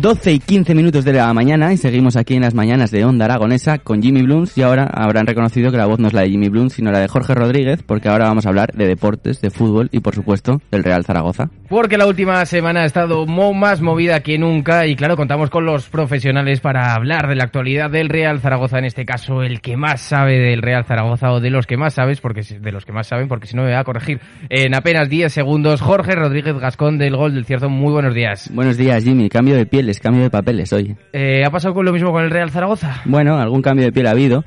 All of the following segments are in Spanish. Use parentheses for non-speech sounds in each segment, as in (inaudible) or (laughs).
12 y 15 minutos de la mañana y seguimos aquí en las mañanas de Onda Aragonesa con Jimmy Blooms y ahora habrán reconocido que la voz no es la de Jimmy Blooms sino la de Jorge Rodríguez porque ahora vamos a hablar de deportes, de fútbol y por supuesto del Real Zaragoza. Porque la última semana ha estado mo más movida que nunca y claro, contamos con los profesionales para hablar de la actualidad del Real Zaragoza, en este caso el que más sabe del Real Zaragoza o de los que más sabes, porque de los que más saben, porque si no me va a corregir en apenas 10 segundos, Jorge Rodríguez Gascón del Gol del Cierzo, muy buenos días. Buenos días Jimmy, cambio de pieles, cambio de papeles hoy. Eh, ¿Ha pasado con lo mismo con el Real Zaragoza? Bueno, algún cambio de piel ha habido.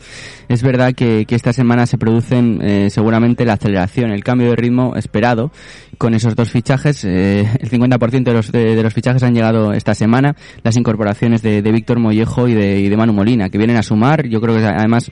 Es verdad que, que esta semana se producen eh, seguramente la aceleración, el cambio de ritmo esperado con esos dos fichajes. Eh, el 50% de los, de, de, los fichajes han llegado esta semana. Las incorporaciones de, de Víctor Mollejo y de, y de Manu Molina, que vienen a sumar. Yo creo que además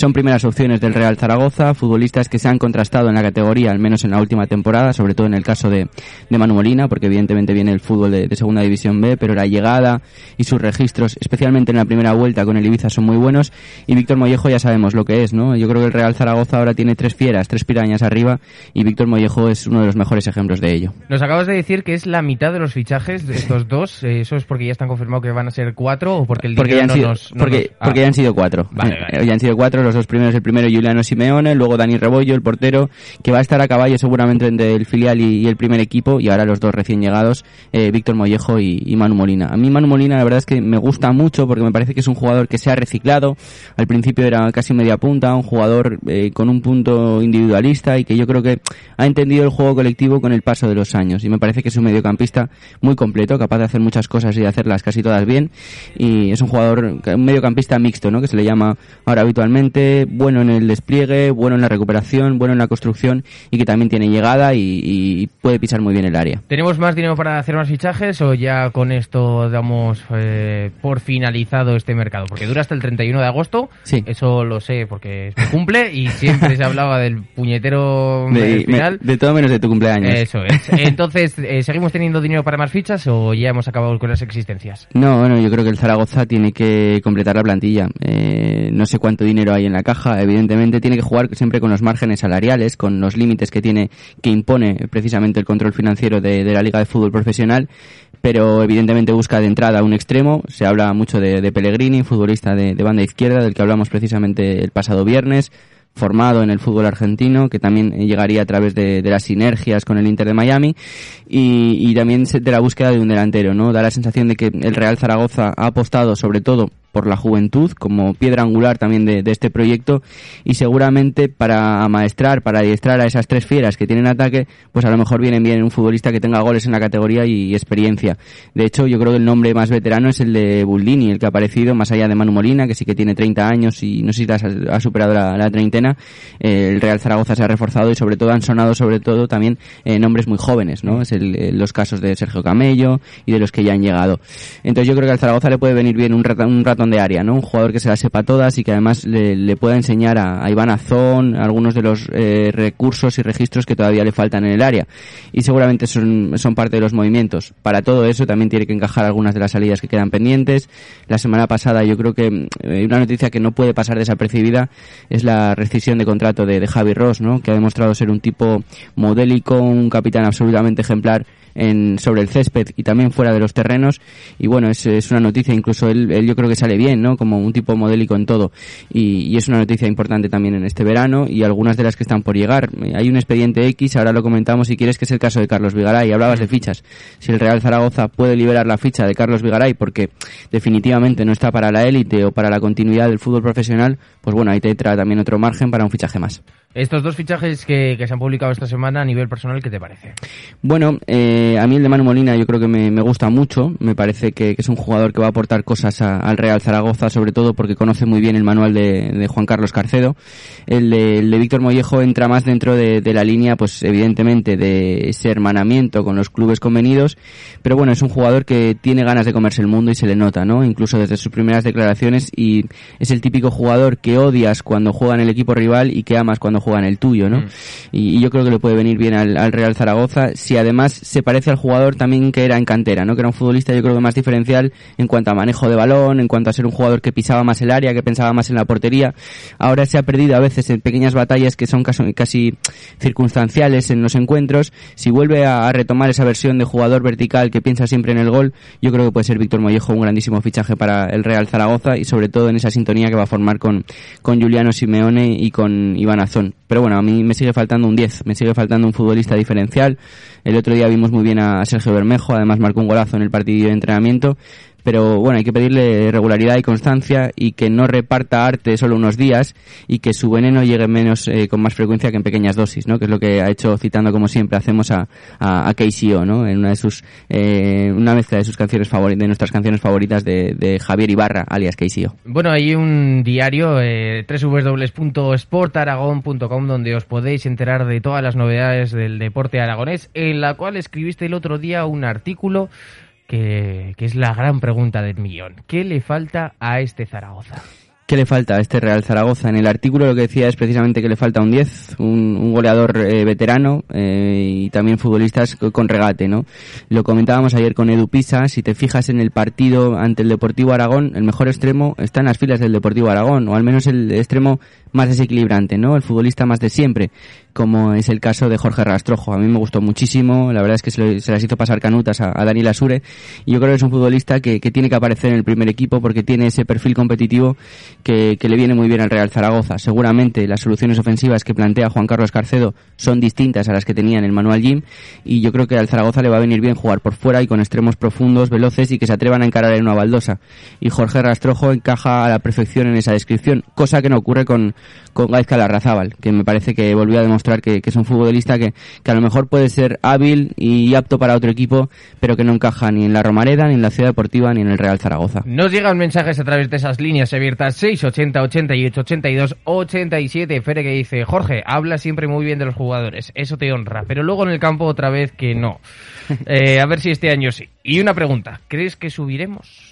son primeras opciones del Real Zaragoza, futbolistas que se han contrastado en la categoría, al menos en la última temporada, sobre todo en el caso de, de Manu Molina, porque evidentemente viene el fútbol de, de, Segunda División B, pero la llegada y sus registros, especialmente en la primera vuelta con el Ibiza, son muy buenos. Y Víctor Mollejo ya sabemos lo que es, ¿no? Yo creo que el Real Zaragoza ahora tiene tres fieras, tres pirañas arriba, y Víctor Mollejo es uno de los mejores ejemplos de ello. Nos acabas de decir que es la mitad de los fichajes de estos dos. ¿Eso es porque ya están confirmados que van a ser cuatro o porque el porque ya han no sido, nos, no porque, nos... Ah. porque ya han sido cuatro. Vale, vale. Ya han sido cuatro, los dos primeros, el primero Juliano Simeone, luego Dani Rebollo, el portero, que va a estar a caballo seguramente entre el filial y, el primer equipo, y ahora los dos recién llegados, eh, Víctor Mollejo y, y, Manu Molina. A mí Manu Molina la verdad es que me gusta mucho porque me parece que es un jugador que se ha reciclado, al principio era casi media punta, un jugador eh, con un punto individualista y que yo creo que ha entendido el juego colectivo con el paso de los años, y me parece que es un mediocampista muy completo, capaz de hacer muchas cosas y de hacerlas casi todas bien, y es un jugador, un mediocampista mixto, ¿no? que se le llama ahora habitualmente, bueno en el despliegue, bueno en la recuperación, bueno en la construcción y que también tiene llegada y, y puede pisar muy bien el área. ¿Tenemos más dinero para hacer más fichajes o ya con esto damos eh, por finalizado este mercado? Porque dura hasta el 31 de agosto, sí. eso lo sé porque es mi cumple y siempre se hablaba del puñetero (laughs) de, final. Me, de todo menos de tu cumpleaños. Eso es. (laughs) Entonces, eh, ¿seguimos teniendo dinero para más fichas o ya hemos acabado con las existencias? No, bueno, yo creo que el Zaragoza tiene que completar la plantilla. Eh, no sé cuánto dinero hay en la caja, evidentemente tiene que jugar siempre con los márgenes salariales, con los límites que tiene, que impone precisamente el control financiero de, la Liga de Fútbol Profesional, pero evidentemente busca de entrada un extremo. Se habla mucho de, Pellegrini, futbolista de, banda izquierda, del que hablamos precisamente el pasado viernes formado en el fútbol argentino, que también llegaría a través de, de las sinergias con el Inter de Miami, y, y, también de la búsqueda de un delantero, ¿no? Da la sensación de que el Real Zaragoza ha apostado sobre todo por la juventud como piedra angular también de, este proyecto y seguramente para amaestrar, para adiestrar a esas tres fieras que tienen ataque, pues a lo mejor viene bien un futbolista que tenga goles en la categoría y, experiencia. De hecho, yo creo que el nombre más veterano es el de Buldini, el que ha aparecido más allá de Manu Molina, que sí que tiene 30 años y no sé si ha, superado la, treintena. Eh, el Real Zaragoza se ha reforzado y sobre todo han sonado sobre todo también eh, nombres muy jóvenes, ¿no? Es el, los casos de Sergio Camello y de los que ya han llegado. Entonces yo creo que al Zaragoza le puede venir bien un rato, un rato de área, ¿no? Un jugador que se la sepa todas y que además le, pueda enseñar a, Iván Azón algunos de los eh, recursos y registros que todavía le faltan en el área. Y seguramente son, son parte de los movimientos. Para todo eso también tiene que encajar algunas de las salidas que quedan pendientes. La semana pasada yo creo que eh, una noticia que no puede pasar desapercibida es la rescisión de contrato de, de Javi Ross, ¿no? Que ha demostrado ser un tipo modélico, un capitán absolutamente ejemplar en, sobre el césped y también fuera de los terrenos. Y bueno, es, es una noticia, incluso él, él, yo creo que sale bien, ¿no? Como un tipo modélico en todo. Y, y, es una noticia importante también en este verano y algunas de las que están por llegar. Hay un expediente X, ahora lo comentamos si quieres, que es el caso de Carlos Vigaray. Hablabas de fichas. Si el Real Zaragoza puede liberar la ficha de Carlos Vigaray porque definitivamente no está para la élite o para la continuidad del fútbol profesional, pues bueno, ahí te entra también otro margen para un fichaje más. Estos dos fichajes que, que, se han publicado esta semana a nivel personal, ¿qué te parece? Bueno, eh, a mí el de Manu Molina yo creo que me, me gusta mucho. Me parece que, que, es un jugador que va a aportar cosas a, al Real Zaragoza, sobre todo porque conoce muy bien el manual de, de Juan Carlos Carcedo. El de, el de Víctor Mollejo entra más dentro de, de, la línea, pues evidentemente, de ese hermanamiento con los clubes convenidos. Pero bueno, es un jugador que tiene ganas de comerse el mundo y se le nota, ¿no? Incluso desde sus primeras declaraciones y es el típico jugador que odias cuando juega en el equipo rival y que amas cuando juega en el tuyo, ¿no? Mm. Y, y, yo creo que le puede venir bien al, al, Real Zaragoza si además se parece al jugador también que era en cantera, ¿no? Que era un futbolista yo creo que más diferencial en cuanto a manejo de balón, en cuanto a ser un jugador que pisaba más el área, que pensaba más en la portería. Ahora se ha perdido a veces en pequeñas batallas que son casi, casi circunstanciales en los encuentros. Si vuelve a, a, retomar esa versión de jugador vertical que piensa siempre en el gol, yo creo que puede ser Víctor Mollejo un grandísimo fichaje para el Real Zaragoza y sobre todo en esa sintonía que va a formar con, con Juliano Simeone y con Iván Azón. Pero bueno, a mí me sigue faltando un 10, me sigue faltando un futbolista diferencial. El otro día vimos muy bien a Sergio Bermejo, además marcó un golazo en el partido de entrenamiento pero bueno, hay que pedirle regularidad y constancia y que no reparta arte solo unos días y que su veneno llegue menos eh, con más frecuencia que en pequeñas dosis, ¿no? Que es lo que ha hecho citando como siempre hacemos a, a, a KCO, ¿no? En una de sus eh, una mezcla de sus canciones favoritas, de nuestras canciones favoritas de, de Javier Ibarra, alias KCO. Bueno, hay un diario eh, www.sportaragon.com donde os podéis enterar de todas las novedades del deporte aragonés, en la cual escribiste el otro día un artículo que, es la gran pregunta del millón. ¿Qué le falta a este Zaragoza? ¿Qué le falta a este Real Zaragoza? En el artículo lo que decía es precisamente que le falta un 10, un, un goleador eh, veterano eh, y también futbolistas con regate, ¿no? Lo comentábamos ayer con Edu Pisa, si te fijas en el partido ante el Deportivo Aragón, el mejor extremo está en las filas del Deportivo Aragón, o al menos el extremo más desequilibrante, ¿no? El futbolista más de siempre, como es el caso de Jorge Rastrojo. A mí me gustó muchísimo, la verdad es que se, las hizo pasar canutas a, a, Daniel Asure, y yo creo que es un futbolista que, que, tiene que aparecer en el primer equipo porque tiene ese perfil competitivo que, que, le viene muy bien al Real Zaragoza. Seguramente las soluciones ofensivas que plantea Juan Carlos Carcedo son distintas a las que tenía en el Manual Gym, y yo creo que al Zaragoza le va a venir bien jugar por fuera y con extremos profundos, veloces y que se atrevan a encarar en una baldosa. Y Jorge Rastrojo encaja a la perfección en esa descripción, cosa que no ocurre con, con Gaizka Larrazábal, que me parece que volvió a demostrar que, que es un futbolista que, que, a lo mejor puede ser hábil y apto para otro equipo, pero que no encaja ni en la Romareda, ni en la Ciudad Deportiva, ni en el Real Zaragoza. Nos llegan mensajes a través de esas líneas abiertas 680, 88, 82, 87. Fere que dice, Jorge, habla siempre muy bien de los jugadores, eso te honra, pero luego en el campo otra vez que no. (laughs) Eh, a ver si este año sí. Y una pregunta, ¿crees que subiremos?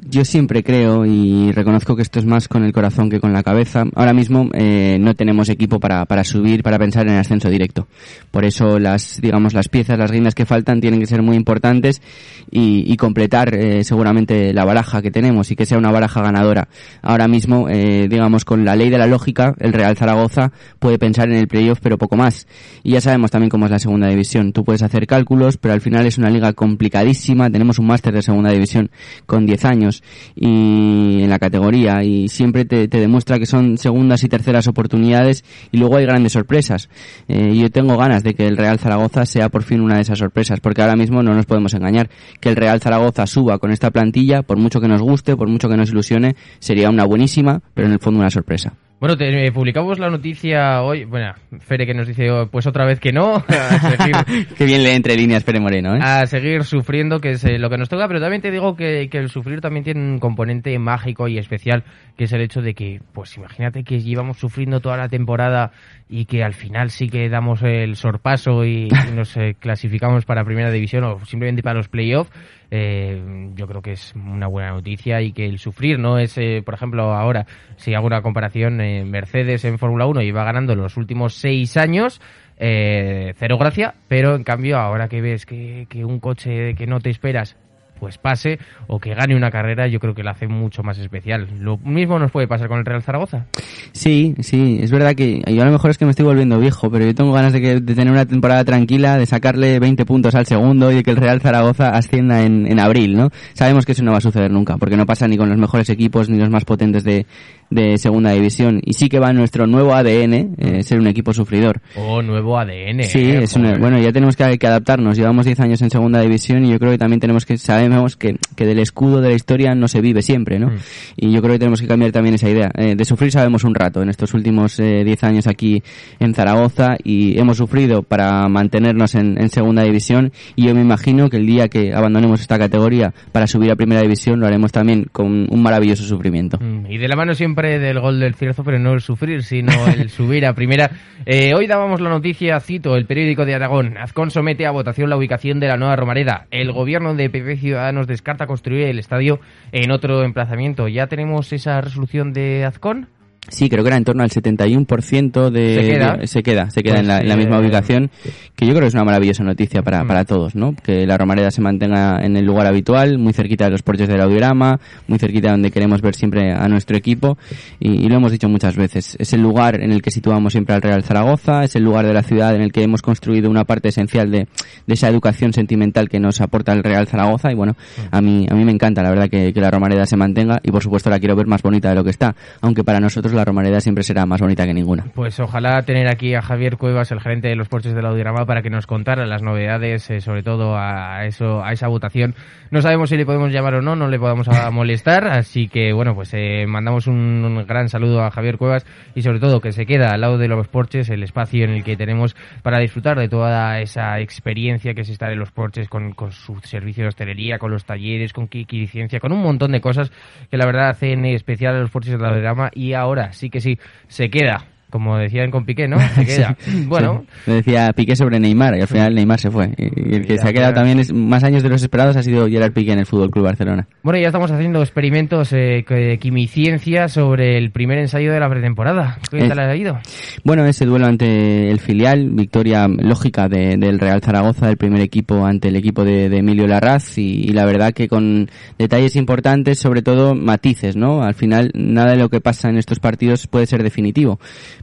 Yo siempre creo y reconozco que esto es más con el corazón que con la cabeza. Ahora mismo eh, no tenemos equipo para, para subir, para pensar en el ascenso directo. Por eso las, digamos, las piezas, las guindas que faltan tienen que ser muy importantes y, completar eh, seguramente la baraja que tenemos y que sea una baraja ganadora. Ahora mismo, eh, digamos, con la ley de la lógica, el Real Zaragoza puede pensar en el playoff, pero poco más. Y ya sabemos también cómo es la segunda división. Tú puedes hacer cálculos, pero al final es una liga complicadísima. Tenemos un máster de segunda división con 10 años y en la categoría y siempre te, te, demuestra que son segundas y terceras oportunidades y luego hay grandes sorpresas. Eh, yo tengo ganas de que el Real Zaragoza sea por fin una de esas sorpresas porque ahora mismo no nos podemos engañar. Que el Real Zaragoza suba con esta plantilla, por mucho que nos guste, por mucho que nos ilusione, sería una buenísima, pero en el fondo una sorpresa. Bueno, te, eh, publicamos la noticia hoy. Bueno, Fere que nos dice, oh, pues otra vez que no. (laughs) (laughs) Qué bien le entre líneas Pere Moreno, ¿eh? a seguir sufriendo, que es eh, lo que nos toca. Pero también te digo que, que el sufrir también tiene un componente mágico y especial, que es el hecho de que, pues imagínate que llevamos sufriendo toda la temporada y que al final sí que damos el sorpaso y, y nos eh, clasificamos para Primera División o simplemente para los playoffs. Eh, yo creo que es una buena noticia y que el sufrir no es, eh, por ejemplo, ahora, si hago una comparación, eh, Mercedes en Fórmula 1 iba ganando los últimos seis años, eh, cero gracia, pero en cambio ahora que ves que, que un coche que no te esperas pues pase o que gane una carrera, yo creo que lo hace mucho más especial. Lo mismo nos puede pasar con el Real Zaragoza. Sí, sí, es verdad que yo a lo mejor es que me estoy volviendo viejo, pero yo tengo ganas de, que, de tener una temporada tranquila, de sacarle 20 puntos al segundo y de que el Real Zaragoza ascienda en, en abril, ¿no? Sabemos que eso no va a suceder nunca, porque no pasa ni con los mejores equipos ni los más potentes de, de segunda división. Y sí que va nuestro nuevo ADN, eh, ser un equipo sufridor. Oh, nuevo ADN. Sí, eh, es una- bueno, ya tenemos que, que adaptarnos. Llevamos 10 años en segunda división y yo creo que también tenemos que, sabemos que, que del escudo de la historia no se vive siempre, ¿no? Mm. Y yo creo que tenemos que cambiar también esa idea. Eh, de sufrir sabemos un rato en estos últimos eh, 10 años aquí en Zaragoza y hemos sufrido para mantenernos en, en segunda división y yo me imagino que el día que abandonemos esta categoría para subir a primera división lo haremos también con un maravilloso sufrimiento. Mm, Y de la mano siempre del gol del Cierzo, pero no el sufrir, sino el (laughs) subir a primera. Eh, hoy dábamos la noticia, cito, el periódico de Aragón. Azcón somete a votación la ubicación de la nueva Romareda. El gobierno de PP Ciudadanos descarta construir el estadio en otro emplazamiento. ¿Ya tenemos esa resolución de Azcón? Sí, creo que era en torno al 71% de... ¿Se queda? de- se queda, se queda Pues, en, la, en la misma ubicación, que yo creo que es una maravillosa noticia para, Mm. para todos, ¿no? Que la Romareda se mantenga en el lugar habitual, muy cerquita de los porches del audiograma, muy cerquita donde queremos ver siempre a nuestro equipo, y, y lo hemos dicho muchas veces. Es el lugar en el que situamos siempre al Real Zaragoza, es el lugar de la ciudad en el que hemos construido una parte esencial de, de esa educación sentimental que nos aporta el Real Zaragoza, y bueno, a mí, a mí me encanta, la verdad, que, que la Romareda se mantenga, y por supuesto la quiero ver más bonita de lo que está, aunque para nosotros la Romareda siempre será más bonita que ninguna. Pues ojalá tener aquí a Javier Cuevas, el gerente de los porches del Audiorama, para que nos contara las novedades, eh, sobre todo a eso, a esa votación. No sabemos si le podemos llamar o no, no le podemos a (laughs) molestar, así que bueno, pues eh, mandamos un, un gran saludo a Javier Cuevas y sobre todo que se queda al lado de los porches, el espacio en el que tenemos para disfrutar de toda esa experiencia que es estar en los porches con, con su servicio de hostelería, con los talleres, con Kiki Ciencia, con un montón de cosas que la verdad hacen especial a los porches del Audiorama y ahora sí que sí, se queda. Como decían con Piqué, ¿no? (laughs) Se queda. Bueno, Sí. Me decía Piqué sobre Neymar y al final Neymar se fue. Y y el que se ha quedado también es más años de los esperados ha sido Gerard Piqué en el Fútbol Club Barcelona. Bueno, ya estamos haciendo experimentos eh, de quimiciencia sobre el primer ensayo de la pretemporada. ¿Qué Eh, tal ha ido? Bueno, ese duelo ante el filial, victoria lógica de- del Real Zaragoza, del primer equipo ante el equipo de, de Emilio Larraz y, y la verdad que con detalles importantes, sobre todo matices, ¿no? Al final nada de lo que pasa en estos partidos puede ser definitivo,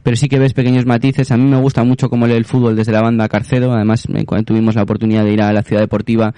pero sí que ves pequeños matices. A mí me gusta mucho cómo lee el fútbol desde la banda Carcedo, además cuando tuvimos la oportunidad de ir a la ciudad deportiva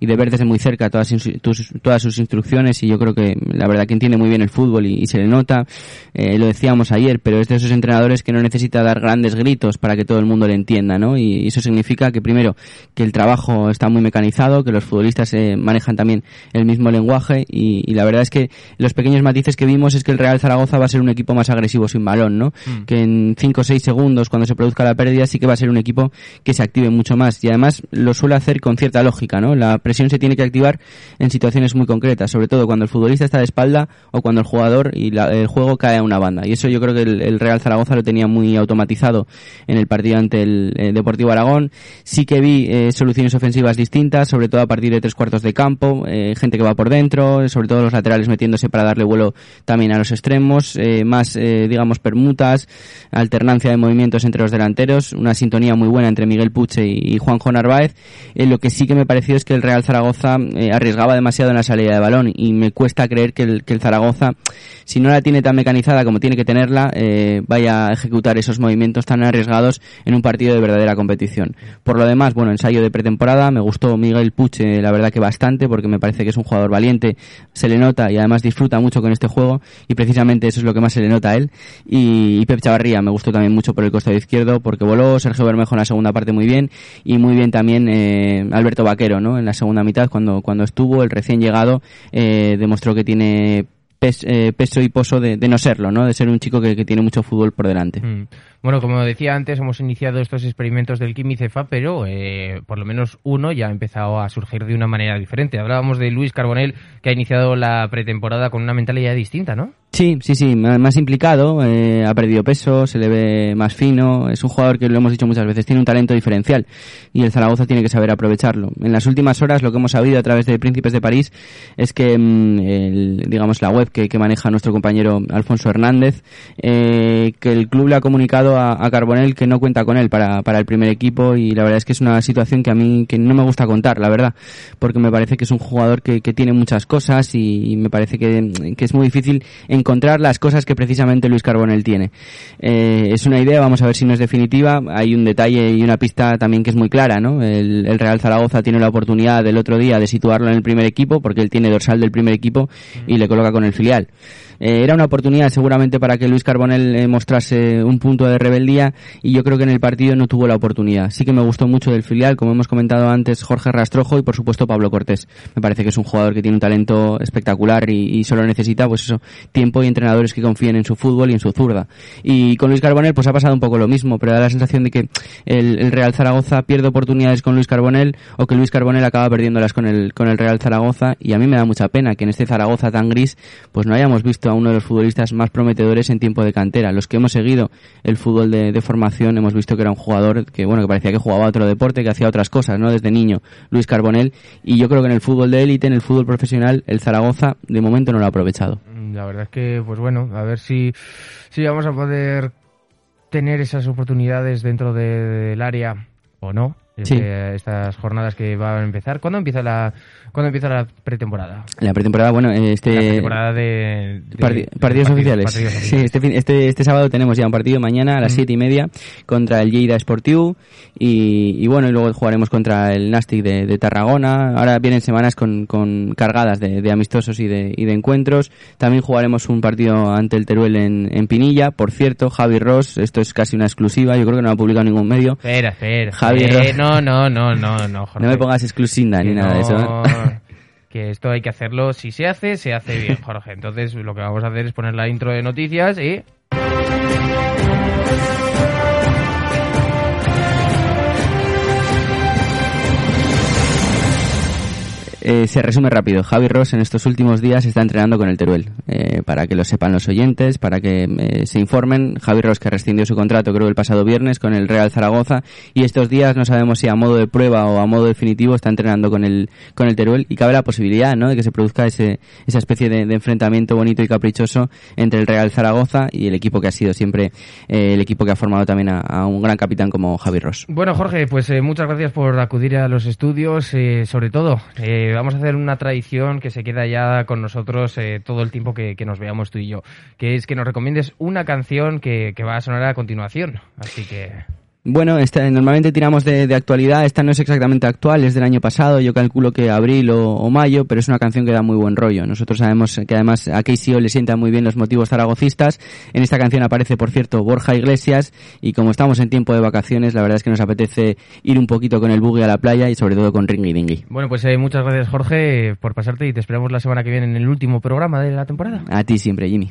y de ver desde muy cerca todas, sus- tus- todas sus instrucciones y yo creo que la verdad que entiende muy bien el fútbol y, y se le nota, eh, lo decíamos ayer, pero es de esos entrenadores que no necesita dar grandes gritos para que todo el mundo le entienda, ¿no? Y eso significa que primero que el trabajo está muy mecanizado, que los futbolistas eh, manejan también el mismo lenguaje y, y la verdad es que los pequeños matices que vimos es que el Real Zaragoza va a ser un equipo más agresivo sin balón, ¿no? Que en 5 o 6 segundos cuando se produzca la pérdida sí que va a ser un equipo que se active mucho más y además lo suele hacer con cierta lógica, ¿no? La presión se tiene que activar en situaciones muy concretas, sobre todo cuando el futbolista está de espalda o cuando el jugador y la- el juego cae a una banda. Y eso yo creo que el, Real Zaragoza lo tenía muy automatizado en el partido ante el eh, Deportivo Aragón. Sí que vi eh, soluciones ofensivas distintas, sobre todo a partir de tres cuartos de campo, eh, gente que va por dentro, sobre todo los laterales metiéndose para darle vuelo también a los extremos, eh, más, digamos, permutas, alternancia de movimientos entre los delanteros, una sintonía muy buena entre Miguel Puche y Juanjo Narváez. Eh, lo que sí que me pareció es que el Real Zaragoza eh, arriesgaba demasiado en la salida de balón y me cuesta creer que el, Zaragoza, si no la tiene tan mecanizada como tiene que tenerla, eh, vaya a ejecutar esos movimientos tan arriesgados en un partido de verdadera competición. Por lo demás, bueno, ensayo de pretemporada, me gustó Miguel Puche, la verdad que bastante, porque me parece que es un jugador valiente, se le nota y además disfruta mucho con este juego y precisamente eso es lo que más se le nota a él. Y, y Pep Me gustó también mucho por el costado izquierdo porque voló Sergio Bermejo en la segunda parte muy bien y muy bien también eh, Alberto Vaquero, ¿no? En la segunda mitad cuando, cuando estuvo el recién llegado eh, demostró que tiene eh, peso y poso de, no serlo, ¿no? De ser un chico que, tiene mucho fútbol por delante. Mm. Bueno, como decía antes, hemos iniciado estos experimentos del Cefa, pero eh, por lo menos uno ya ha empezado a surgir de una manera diferente. Hablábamos de Luis Carbonell, que ha iniciado la pretemporada con una mentalidad distinta, ¿no? Sí, sí, sí, más implicado, eh, ha perdido peso, se le ve más fino, es un jugador que lo hemos dicho muchas veces, tiene un talento diferencial y el Zaragoza tiene que saber aprovecharlo. En las últimas horas lo que hemos sabido a través de Príncipes de París es que, mm, el, digamos, la web que, maneja nuestro compañero Alfonso Hernández, eh, que el club le ha comunicado a, a, Carbonell que no cuenta con él para, el primer equipo y la verdad es que es una situación que a mí que no me gusta contar, la verdad, porque me parece que es un jugador que, tiene muchas cosas y, me parece que, que es muy difícil en encontrar las cosas que precisamente Luis Carbonell tiene. Eh, es una idea, vamos a ver si no es definitiva. Hay un detalle y una pista también que es muy clara, ¿no? El, el Real Zaragoza tiene la oportunidad del otro día de situarlo en el primer equipo porque él tiene dorsal del primer equipo y le coloca con el filial. Eh, era una oportunidad seguramente para que Luis Carbonell eh, mostrase un punto de rebeldía y yo creo que en el partido no tuvo la oportunidad. Sí que me gustó mucho del filial, como hemos comentado antes, Jorge Rastrojo y por supuesto Pablo Cortés. Me parece que es un jugador que tiene un talento espectacular y, solo necesita pues eso, tiempo y entrenadores que confíen en su fútbol y en su zurda. Y con Luis Carbonell pues ha pasado un poco lo mismo, pero da la sensación de que el, Real Zaragoza pierde oportunidades con Luis Carbonell o que Luis Carbonell acaba perdiéndolas con el, con el Real Zaragoza y a mí me da mucha pena que en este Zaragoza tan gris pues no hayamos visto a uno de los futbolistas más prometedores en tiempo de cantera. Los que hemos seguido el fútbol de, formación hemos visto que era un jugador que, bueno, que parecía que jugaba otro deporte, que hacía otras cosas, ¿no? Desde niño, Luis Carbonell. Y yo creo que en el fútbol de élite, en el fútbol profesional, el Zaragoza de momento no lo ha aprovechado. La verdad es que, pues bueno, a ver si, si vamos a poder tener esas oportunidades dentro del área o no. Estas jornadas que van a empezar. ¿Cuándo empieza la, ¿Cuándo empieza la pretemporada? La pretemporada, bueno, este... La pretemporada de... partidos, oficiales. Sí, este, este, este sábado tenemos ya un partido mañana a las siete y media contra el Lleida Sportiu y, y, bueno, y luego jugaremos contra el Nastic de, Tarragona. Ahora vienen semanas con, con cargadas de, amistosos y de, y de encuentros. También jugaremos un partido ante el Teruel en, en Pinilla. Por cierto, Javi Ross, esto es casi una exclusiva, yo creo que no lo ha publicado ningún medio. Espera, espera. Javi Ross. No, no, no, no, no, No me pongas exclusiva ni nada de eso. ¿eh? (laughs) que esto hay que hacerlo, si se hace, se hace bien, Jorge. Entonces lo que vamos a hacer es poner la intro de noticias y... Eh, se resume rápido. Javi Ross en estos últimos días está entrenando con el Teruel. Eh, para que lo sepan los oyentes, para que eh, se informen. Javi Ross que rescindió su contrato creo el pasado viernes con el Real Zaragoza y estos días no sabemos si a modo de prueba o a modo definitivo está entrenando con el, con el Teruel y cabe la posibilidad ¿no? de que se produzca ese, esa especie de, enfrentamiento bonito y caprichoso entre el Real Zaragoza y el equipo que ha sido siempre el equipo que ha formado también a, un gran capitán como Javi Ross. Bueno Jorge, pues muchas gracias por acudir a los estudios, sobre todo vamos a hacer una tradición que se queda ya con nosotros eh, todo el tiempo que, nos veamos tú y yo, que es que nos recomiendes una canción que, que va a sonar a continuación. Así que... Bueno, esta, normalmente tiramos de, de, actualidad. Esta no es exactamente actual, es del año pasado. Yo calculo que abril o, mayo, pero es una canción que da muy buen rollo. Nosotros sabemos que además a KCO le sientan muy bien los motivos zaragocistas. En esta canción aparece, por cierto, Borja Iglesias. Y como estamos en tiempo de vacaciones, la verdad es que nos apetece ir un poquito con el buggy a la playa y sobre todo con Ringy Dingy. Bueno, pues eh, muchas gracias, Jorge, por pasarte y te esperamos la semana que viene en el último programa de la temporada. A ti siempre, Jimmy.